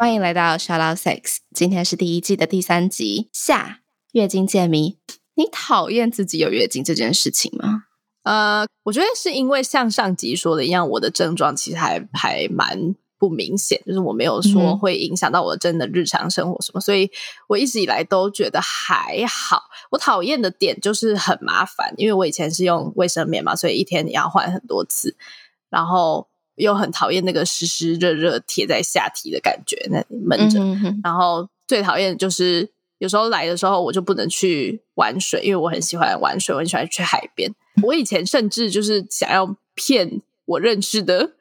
欢迎来到 Shout Out Sex，今天是第一季的第三集。下月经解谜，你讨厌自己有月经这件事情吗？呃，我觉得是因为像上集说的一样，我的症状其实还还蛮不明显，就是我没有说会影响到我真的日常生活什么，所以我一直以来都觉得还好。我讨厌的点就是很麻烦，因为我以前是用卫生棉嘛，所以一天你要换很多次。然后又很讨厌那个湿湿热热贴在下体的感觉，那里闷着。然后最讨厌就是有时候来的时候，我就不能去玩水，因为我很喜欢玩水，我很喜欢去海边。我以前甚至就是想要骗我认识的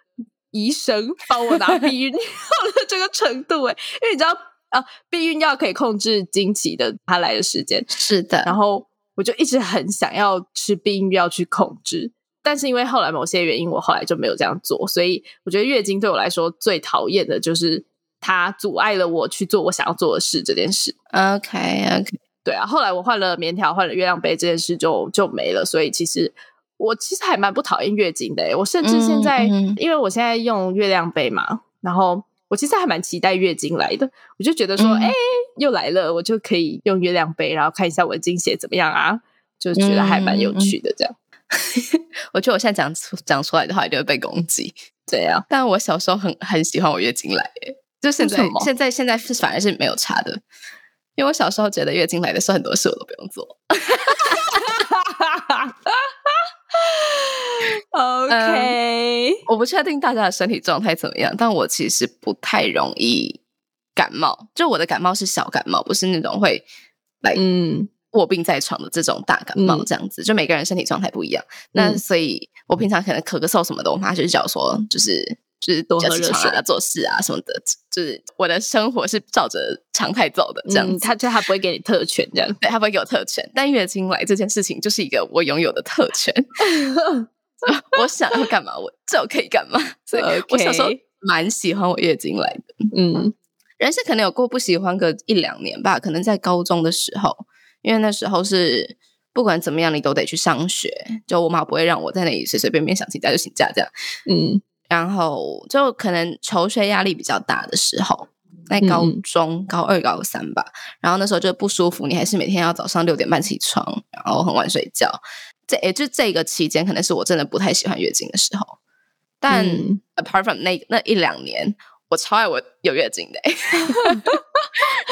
医生帮我拿避孕药的这个程度，哎，因为你知道啊，避孕药可以控制经期的它来的时间，是的。然后我就一直很想要吃避孕药去控制。但是因为后来某些原因，我后来就没有这样做，所以我觉得月经对我来说最讨厌的就是它阻碍了我去做我想要做的事这件事。OK OK，对啊，后来我换了棉条，换了月亮杯，这件事就就没了。所以其实我其实还蛮不讨厌月经的。我甚至现在，因为我现在用月亮杯嘛，然后我其实还蛮期待月经来的。我就觉得说，哎，又来了，我就可以用月亮杯，然后看一下我的经血怎么样啊，就觉得还蛮有趣的这样。我觉得我现在讲出讲出来的话，一定会被攻击。对呀，但我小时候很很喜欢我月经来，哎，就现在现在现在是反而是没有差的，因为我小时候觉得月经来的时候很多事我都不用做。OK，我不确定大家的身体状态怎么样，但我其实不太容易感冒，就我的感冒是小感冒，不是那种会来嗯。卧病在床的这种大感冒，这样子，就每个人身体状态不一样。那所以，我平常可能咳个嗽什么的，我妈就是叫说，就是就是多喝热水啊，做事啊什么的。就是我的生活是照着常态走的，这样。他就他不会给你特权，这样。对他不会给我特权，但月经来这件事情就是一个我拥有的特权。我想要干嘛，我就可以干嘛。所以我小时候蛮喜欢我月经来的。嗯，人生可能有过不喜欢个一两年吧，可能在高中的时候。因为那时候是不管怎么样，你都得去上学。就我妈不会让我在那里随随便便想请假就请假这样。嗯，然后就可能求学压力比较大的时候，在高中高二高三吧。然后那时候就不舒服，你还是每天要早上六点半起床，然后很晚睡觉。这也就这个期间，可能是我真的不太喜欢月经的时候。但 apart from 那那一两年，我超爱我有月经的。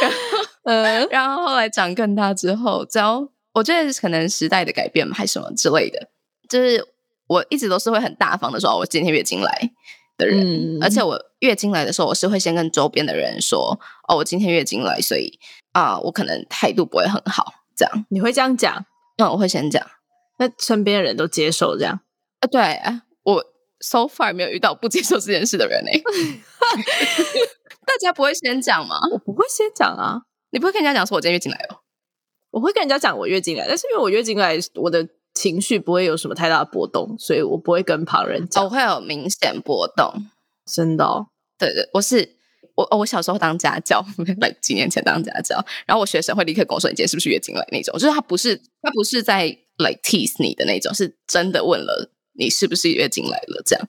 然后，呃，然后后来长更大之后，只要我觉得可能时代的改变嘛，还是什么之类的，就是我一直都是会很大方的说，我今天月经来的人，而且我月经来的时候，我是会先跟周边的人说，哦，我今天月经来，所以啊，我可能态度不会很好，这样你会这样讲？嗯，我会先讲，那身边的人都接受这样？啊，对，我 so far 没有遇到不接受这件事的人呢。大家不会先讲吗？我不会先讲啊，你不会跟人家讲说我今天月经来哦。我会跟人家讲我月经来，但是因为我月经来，我的情绪不会有什么太大的波动，所以我不会跟旁人讲。我会有明显波动，真的。对对，我是我我小时候当家教，来几年前当家教，然后我学生会立刻跟我说：“你今天是不是月经来？”那种，就是他不是他不是在 like tease 你的那种，是真的问了你是不是月经来了这样。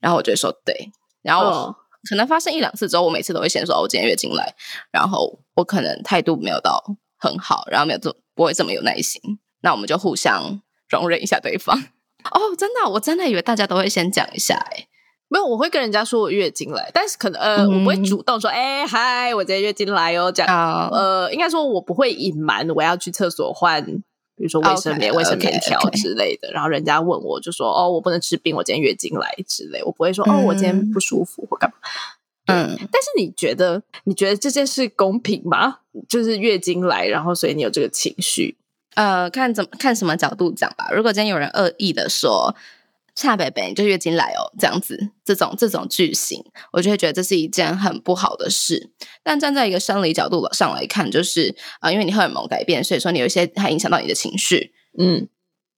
然后我就说对，然后。可能发生一两次之后，我每次都会先说：“我今天月经来。”然后我可能态度没有到很好，然后没有这不会这么有耐心。那我们就互相容忍一下对方。哦，真的，我真的以为大家都会先讲一下，哎，没有，我会跟人家说我月经来，但是可能呃，我不会主动说：“哎，嗨，我今天月经来哦。”这样，呃，应该说我不会隐瞒我要去厕所换。比如说卫生棉、卫生棉条 之类的，然后人家问我就说：“哦，我不能吃冰，我今天月经来之类。”我不会说：“哦，我今天不舒服或干嘛。”嗯，但是你觉得你觉得这件事公平吗？就是月经来，然后所以你有这个情绪？呃，看怎么看什么角度讲吧。如果今天有人恶意的说恰北北你就月经来哦，这样子，这种这种句型，我就会觉得这是一件很不好的事。但站在一个生理角度上来看，就是啊，因为你荷尔蒙改变，所以说你有一些还影响到你的情绪，嗯，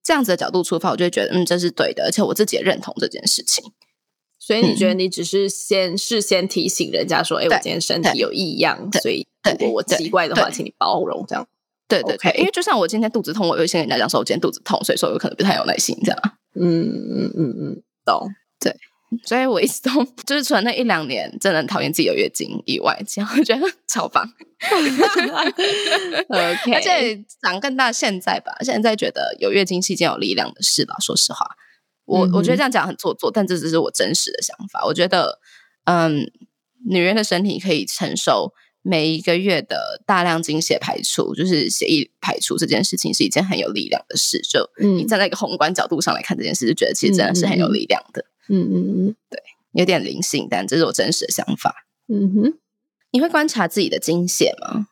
这样子的角度出发，我就会觉得嗯，这是对的，而且我自己也认同这件事情。所以你觉得你只是先事先提醒人家说，哎，我今天身体有异样，所以如果我奇怪的话，请你包容，这样。对对对，因为就像我今天肚子痛，我会先跟人家讲说，我今天肚子痛，所以说有可能不太有耐心这样。嗯嗯嗯嗯，懂。对，所以我一直都就是除了那一两年真的很讨厌自己有月经以外，其他我觉得 超棒。OK，而且长更大现在吧，现在觉得有月经是一件有力量的事吧。说实话，我我觉得这样讲很做作，但这只是我真实的想法。我觉得，嗯，女人的身体可以承受。每一个月的大量经血排出，就是血液排出这件事情，是一件很有力量的事。就你站在一个宏观角度上来看这件事，就觉得其实真的是很有力量的。嗯嗯嗯，对，有点灵性，但这是我真实的想法。嗯哼，你会观察自己的经血吗？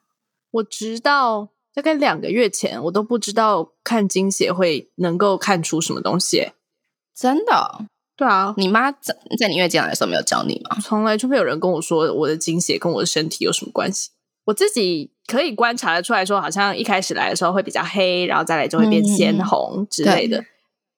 我直到大概两个月前，我都不知道看经血会能够看出什么东西。真的。对啊，你妈在在你月经来的时候没有教你吗？从来就没有人跟我说我的经血跟我的身体有什么关系。我自己可以观察的出来说，好像一开始来的时候会比较黑，然后再来就会变鲜红之类的。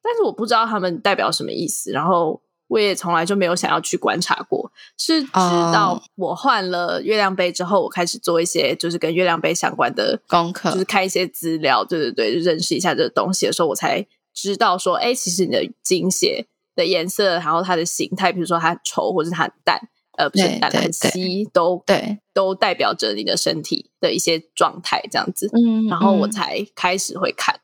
但是我不知道他们代表什么意思，然后我也从来就没有想要去观察过。是直到我换了月亮杯之后，我开始做一些就是跟月亮杯相关的功课，就是看一些资料，对对对，认识一下这个东西的时候，我才知道说，哎，其实你的经血。的颜色，然后它的形态，比如说它很稠，或者它很淡，呃，不是淡，很稀，都对，都代表着你的身体的一些状态，这样子。嗯，然后我才开始会看。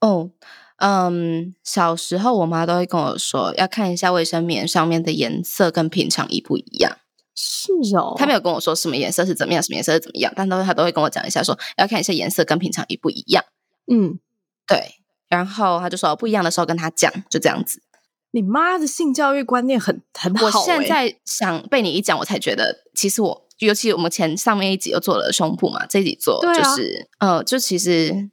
哦，嗯，小时候我妈都会跟我说，要看一下卫生棉上面的颜色跟平常一不一样。是哦，她没有跟我说什么颜色是怎么样，什么颜色是怎么样，但都她都会跟我讲一下，说要看一下颜色跟平常一不一样。嗯，对。然后他就说不一样的时候跟他讲，就这样子。你妈的性教育观念很很好。我现在想被你一讲，我才觉得，其实我，尤其我们前上面一集又做了胸部嘛，这一集做就是，呃，就其实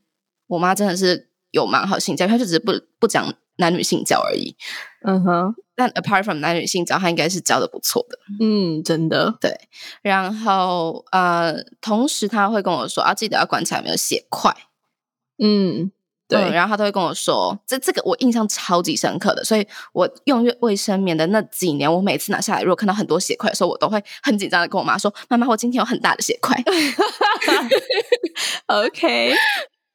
我妈真的是有蛮好性教育，她就只是不不讲男女性教而已。嗯哼，但 apart from 男女性教，她应该是教的不错的。嗯，真的对。然后呃，同时她会跟我说，啊，记得要观察有没有血块。嗯。对，然后他都会跟我说，这这个我印象超级深刻的，所以我用卫生棉的那几年，我每次拿下来，如果看到很多血块的时候，我都会很紧张的跟我妈说：“妈妈，我今天有很大的血块。”OK，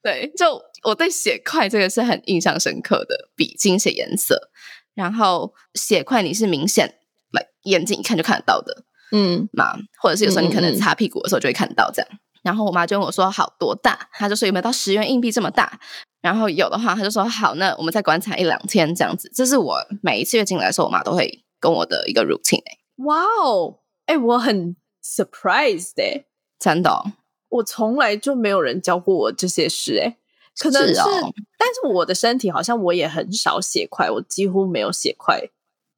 对，就我对血块这个是很印象深刻的，比精血颜色，然后血块你是明显来眼睛一看就看得到的，嗯嘛，或者是有时候你可能擦屁股的时候就会看到这样。然后我妈就问我说：“好多大？”她就说：“有没有到十元硬币这么大？”然后有的话，他就说好，那我们再观察一两天这样子。这是我每一次月经来的时候，我妈都会跟我的一个 routine。哇哦，哎，我很 surprised 哎，真的，我从来就没有人教过我这些事哎，可能是，但是我的身体好像我也很少血块，我几乎没有血块。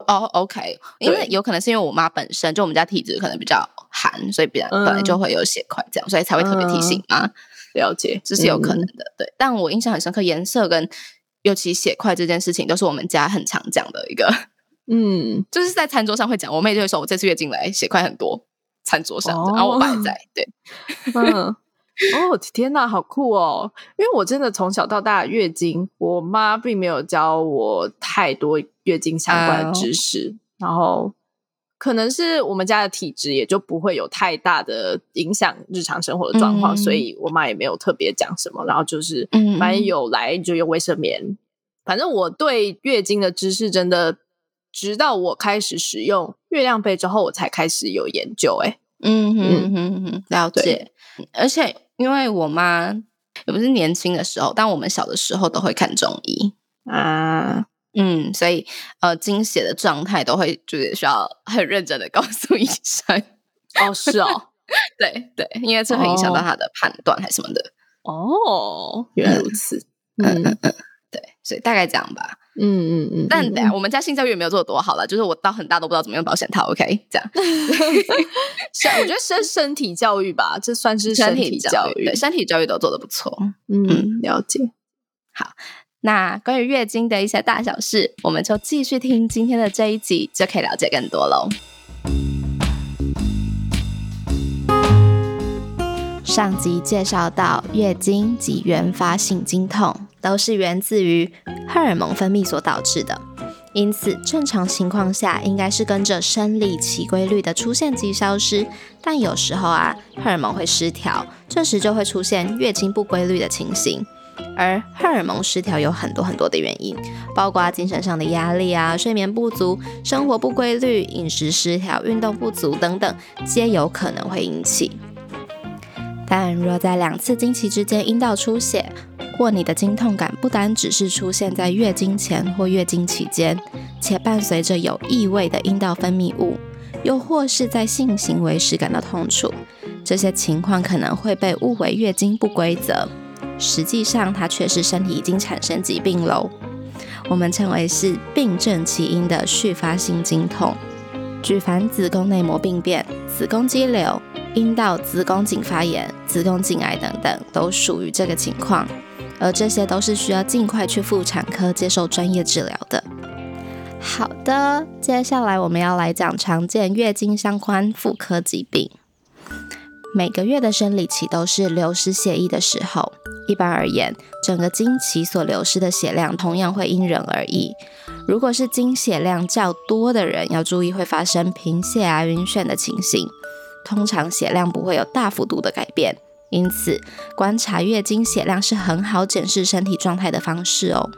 哦，OK，因为有可能是因为我妈本身就我们家体质可能比较寒，所以本本来就会有血块这样，所以才会特别提醒嘛。了解，这是有可能的，对。但我印象很深刻，颜色跟尤其血块这件事情，都是我们家很常讲的一个，嗯，就是在餐桌上会讲。我妹就会说，我这次月经来血块很多，餐桌上，然后我爸也在，对，嗯，哦，天哪，好酷哦！因为我真的从小到大月经，我妈并没有教我太多月经相关的知识，然后。可能是我们家的体质，也就不会有太大的影响日常生活的状况，所以我妈也没有特别讲什么。然后就是，反正有来就用卫生棉。反正我对月经的知识真的，直到我开始使用月亮杯之后，我才开始有研究。哎，嗯哼哼哼，了解。而且因为我妈也不是年轻的时候，但我们小的时候都会看中医啊。嗯，所以呃，经血的状态都会就是需要很认真的告诉医生。哦，是哦，对对，因为这会影响到他的判断还是什么的。哦，原来如此。嗯嗯嗯，对，所以大概这样吧。嗯嗯嗯。但我们家性教育也没有做的多好了，就是我到很大都不知道怎么用保险套。OK，这样。是，我觉得身身体教育吧，这算是身体教育，对，身体教育都做的不错。嗯，了解。好。那关于月经的一些大小事，我们就继续听今天的这一集，就可以了解更多喽。上集介绍到，月经及原发性经痛都是源自于荷尔蒙分泌所导致的，因此正常情况下应该是跟着生理期规律的出现及消失。但有时候啊，荷尔蒙会失调，这时就会出现月经不规律的情形。而荷尔蒙失调有很多很多的原因，包括精神上的压力啊、睡眠不足、生活不规律、饮食失调、运动不足等等，皆有可能会引起。但若在两次经期之间阴道出血，或你的经痛感不单只是出现在月经前或月经期间，且伴随着有异味的阴道分泌物，又或是在性行为时感到痛楚，这些情况可能会被误为月经不规则，实际上它却是身体已经产生疾病喽。我们称为是病症起因的续发性经痛，举凡子宫内膜病变、子宫肌瘤。阴道、子宫颈发炎、子宫颈癌等等，都属于这个情况，而这些都是需要尽快去妇产科接受专业治疗的。好的，接下来我们要来讲常见月经相关妇科疾病。每个月的生理期都是流失血液的时候，一般而言，整个经期所流失的血量同样会因人而异。如果是经血量较多的人，要注意会发生贫血啊、晕眩的情形。通常血量不会有大幅度的改变，因此观察月经血量是很好检视身体状态的方式哦。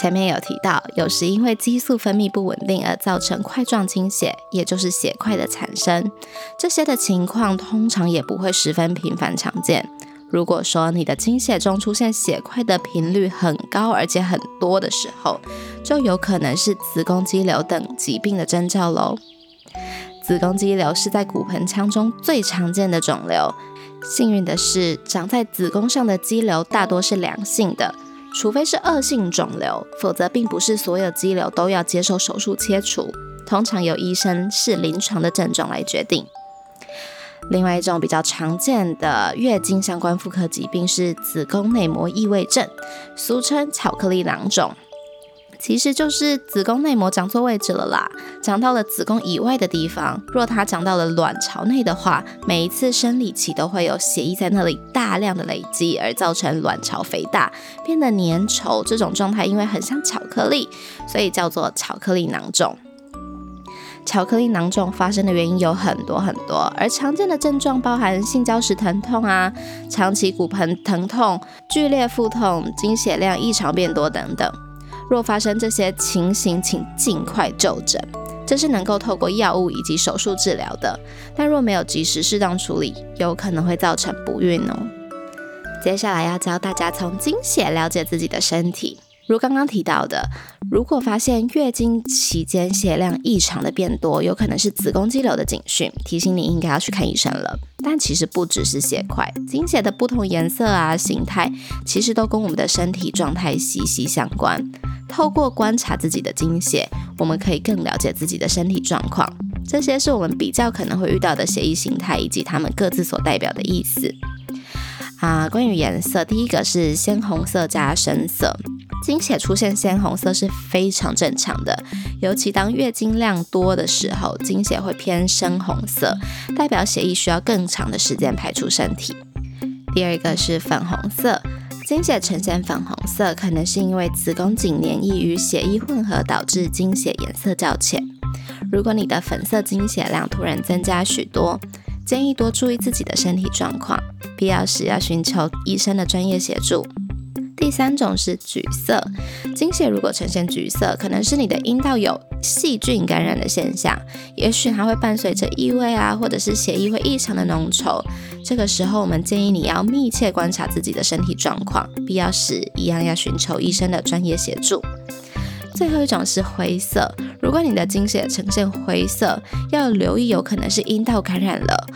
前面有提到，有时因为激素分泌不稳定而造成块状经血，也就是血块的产生。这些的情况通常也不会十分频繁常见。如果说你的经血中出现血块的频率很高，而且很多的时候，就有可能是子宫肌瘤等疾病的征兆喽。子宫肌瘤是在骨盆腔中最常见的肿瘤。幸运的是，长在子宫上的肌瘤大多是良性的，除非是恶性肿瘤，否则并不是所有肌瘤都要接受手术切除。通常由医生视临床的症状来决定。另外一种比较常见的月经相关妇科疾病是子宫内膜异位症，俗称巧克力囊肿。其实就是子宫内膜长错位置了啦，长到了子宫以外的地方。若它长到了卵巢内的话，每一次生理期都会有血液在那里大量的累积，而造成卵巢肥大，变得粘稠。这种状态因为很像巧克力，所以叫做巧克力囊肿。巧克力囊肿发生的原因有很多很多，而常见的症状包含性交时疼痛啊、长期骨盆疼痛、剧烈腹痛、经血量异常变多等等。若发生这些情形，请尽快就诊，这是能够透过药物以及手术治疗的。但若没有及时适当处理，有可能会造成不孕哦。接下来要教大家从经血了解自己的身体。如刚刚提到的，如果发现月经期间血量异常的变多，有可能是子宫肌瘤的警讯，提醒你应该要去看医生了。但其实不只是血块，经血的不同颜色啊、形态，其实都跟我们的身体状态息息相关。透过观察自己的经血，我们可以更了解自己的身体状况。这些是我们比较可能会遇到的血液形态，以及它们各自所代表的意思。啊，关于颜色，第一个是鲜红色加深色。经血出现鲜红色是非常正常的，尤其当月经量多的时候，经血会偏深红色，代表血液需要更长的时间排出身体。第二个是粉红色，经血呈现粉红色，可能是因为子宫颈黏液与血液混合导致经血颜色较浅。如果你的粉色经血量突然增加许多，建议多注意自己的身体状况，必要时要寻求医生的专业协助。第三种是橘色，经血如果呈现橘色，可能是你的阴道有细菌感染的现象，也许还会伴随着异味啊，或者是血液会异常的浓稠。这个时候，我们建议你要密切观察自己的身体状况，必要时一样要寻求医生的专业协助。最后一种是灰色，如果你的经血呈现灰色，要留意有可能是阴道感染了。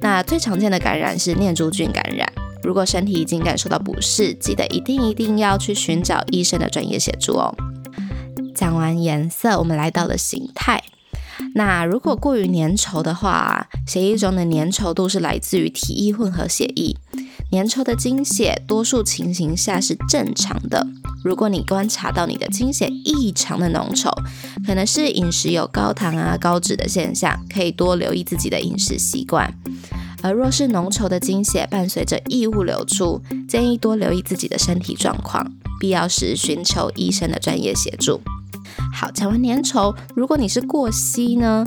那最常见的感染是念珠菌感染。如果身体已经感受到不适，记得一定一定要去寻找医生的专业协助哦。讲完颜色，我们来到了形态。那如果过于粘稠的话，血液中的粘稠度是来自于体液混合血液。粘稠的经血，多数情形下是正常的。如果你观察到你的经血异常的浓稠，可能是饮食有高糖啊、高脂的现象，可以多留意自己的饮食习惯。而若是浓稠的经血伴随着异物流出，建议多留意自己的身体状况，必要时寻求医生的专业协助。好，讲完粘稠，如果你是过稀呢？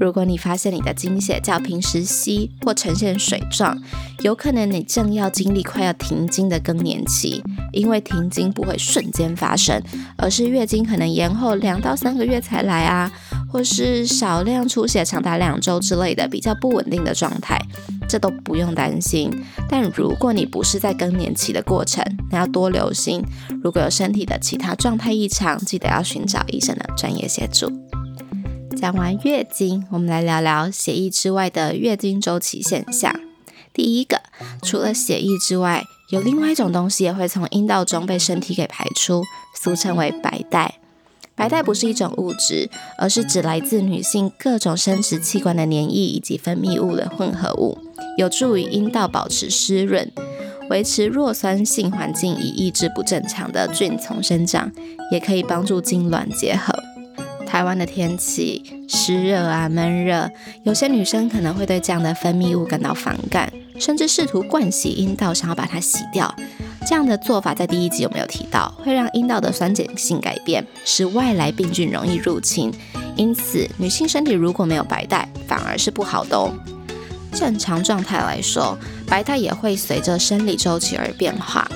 如果你发现你的经血较平时稀或呈现水状，有可能你正要经历快要停经的更年期。因为停经不会瞬间发生，而是月经可能延后两到三个月才来啊，或是少量出血长达两周之类的比较不稳定的状态，这都不用担心。但如果你不是在更年期的过程，那要多留心。如果有身体的其他状态异常，记得要寻找医生的专业协助。讲完月经，我们来聊聊血液之外的月经周期现象。第一个，除了血液之外，有另外一种东西也会从阴道中被身体给排出，俗称为白带。白带不是一种物质，而是指来自女性各种生殖器官的黏液以及分泌物的混合物，有助于阴道保持湿润，维持弱酸性环境，以抑制不正常的菌丛生长，也可以帮助精卵结合。台湾的天气湿热啊，闷热，有些女生可能会对这样的分泌物感到反感。甚至试图灌洗阴道，想要把它洗掉。这样的做法在第一集有没有提到？会让阴道的酸碱性改变，使外来病菌容易入侵。因此，女性身体如果没有白带，反而是不好的哦。正常状态来说，白带也会随着生理周期而变化。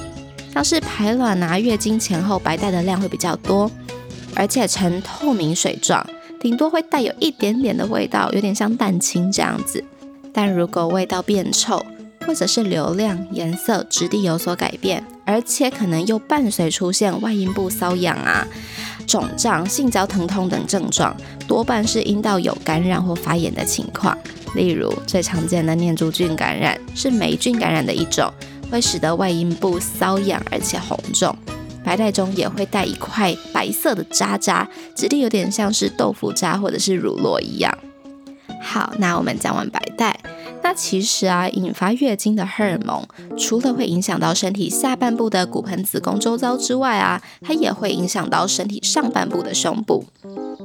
像是排卵啊、月经前后，白带的量会比较多，而且呈透明水状，顶多会带有一点点的味道，有点像蛋清这样子。但如果味道变臭，或者是流量、颜色、质地有所改变，而且可能又伴随出现外阴部瘙痒啊、肿胀、性交疼痛等症状，多半是阴道有感染或发炎的情况。例如最常见的念珠菌感染是霉菌感染的一种，会使得外阴部瘙痒而且红肿，白带中也会带一块白色的渣渣，质地有点像是豆腐渣或者是乳酪一样。好，那我们讲完白带，那其实啊，引发月经的荷尔蒙，除了会影响到身体下半部的骨盆、子宫周遭之外啊，它也会影响到身体上半部的胸部。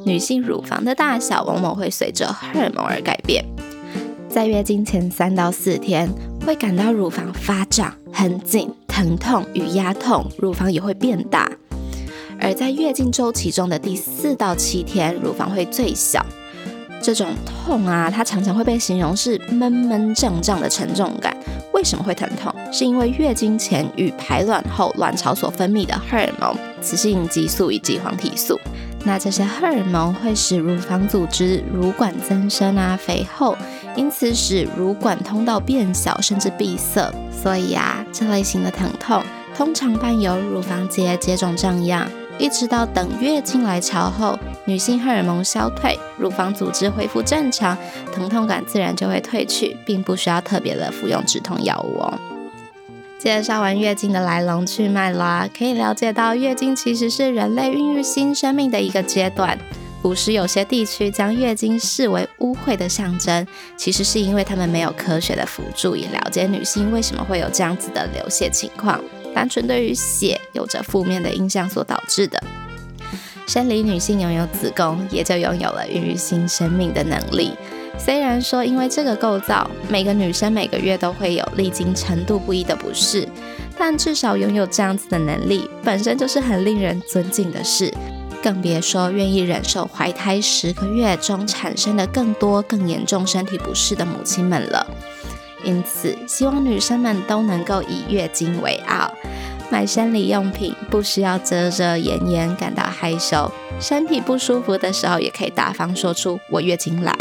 女性乳房的大小往往会随着荷尔蒙而改变。在月经前三到四天，会感到乳房发胀、很紧、疼痛与压痛，乳房也会变大。而在月经周期中的第四到七天，乳房会最小。这种痛啊，它常常会被形容是闷闷胀胀的沉重感。为什么会疼痛？是因为月经前与排卵后卵巢所分泌的荷尔蒙雌性激素以及黄体素。那这些荷尔蒙会使乳房组织、乳管增生啊、肥厚，因此使乳管通道变小甚至闭塞。所以啊，这类型的疼痛通常伴有乳房结结肿胀样。一直到等月经来潮后，女性荷尔蒙消退，乳房组织恢复正常，疼痛感自然就会退去，并不需要特别的服用止痛药物哦。介绍完月经的来龙去脉啦，可以了解到月经其实是人类孕育新生命的一个阶段。古时有些地区将月经视为污秽的象征，其实是因为他们没有科学的辅助，以了解女性为什么会有这样子的流血情况。单纯对于血有着负面的印象所导致的。生理女性拥有子宫，也就拥有了孕育新生命的能力。虽然说因为这个构造，每个女生每个月都会有历经程度不一的不适，但至少拥有这样子的能力，本身就是很令人尊敬的事。更别说愿意忍受怀胎十个月中产生的更多更严重身体不适的母亲们了。因此，希望女生们都能够以月经为傲，买生理用品不需要遮遮掩掩，感到害羞。身体不舒服的时候，也可以大方说出“我月经来”。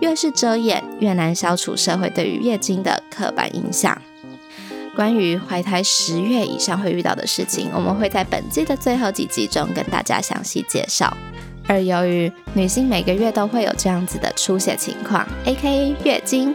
越是遮掩，越难消除社会对于月经的刻板印象。关于怀胎十月以上会遇到的事情，我们会在本季的最后几集中跟大家详细介绍。而由于女性每个月都会有这样子的出血情况，A.K.A. 月经，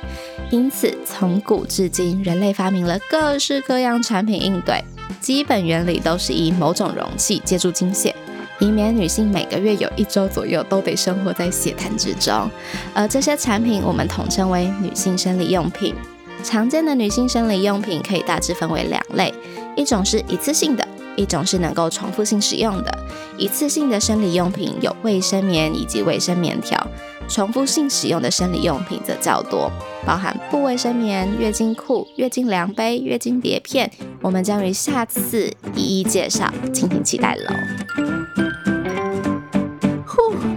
因此从古至今，人类发明了各式各样产品应对。基本原理都是以某种容器接住经血，以免女性每个月有一周左右都得生活在血潭之中。而这些产品我们统称为女性生理用品。常见的女性生理用品可以大致分为两类，一种是一次性的。一种是能够重复性使用的，一次性的生理用品有卫生棉以及卫生棉条。重复性使用的生理用品则较多，包含布卫生棉、月经裤、月经量杯、月经碟片。我们将于下次一一介绍，敬请期待喽。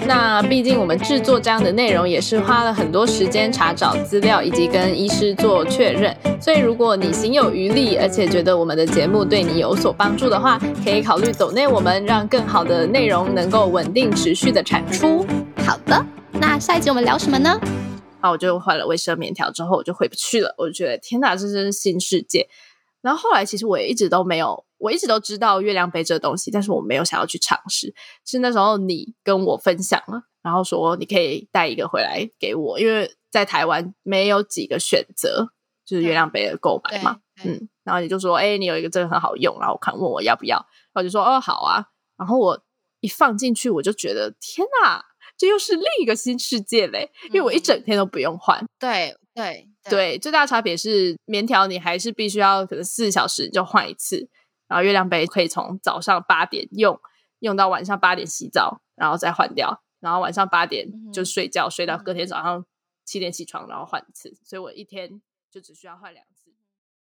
那毕竟我们制作这样的内容也是花了很多时间查找资料，以及跟医师做确认。所以如果你心有余力，而且觉得我们的节目对你有所帮助的话，可以考虑走内我们，让更好的内容能够稳定持续的产出。好的，那下一集我们聊什么呢？啊，我就换了卫生棉条之后，我就回不去了。我就觉得天哪，这真是新世界。然后后来其实我也一直都没有。我一直都知道月亮杯这东西，但是我没有想要去尝试。是那时候你跟我分享了，然后说你可以带一个回来给我，因为在台湾没有几个选择，就是月亮杯的购买嘛。嗯，然后你就说，哎，你有一个这个很好用，然后我看问我要不要，然后就说，哦，好啊。然后我一放进去，我就觉得天哪，这又是另一个新世界嘞！因为我一整天都不用换。对对对，最大差别是棉条，你还是必须要可能四小时就换一次。然后月亮杯可以从早上八点用用到晚上八点洗澡，然后再换掉，然后晚上八点就睡觉，睡到隔天早上七点起床，然后换一次。所以我一天就只需要换两。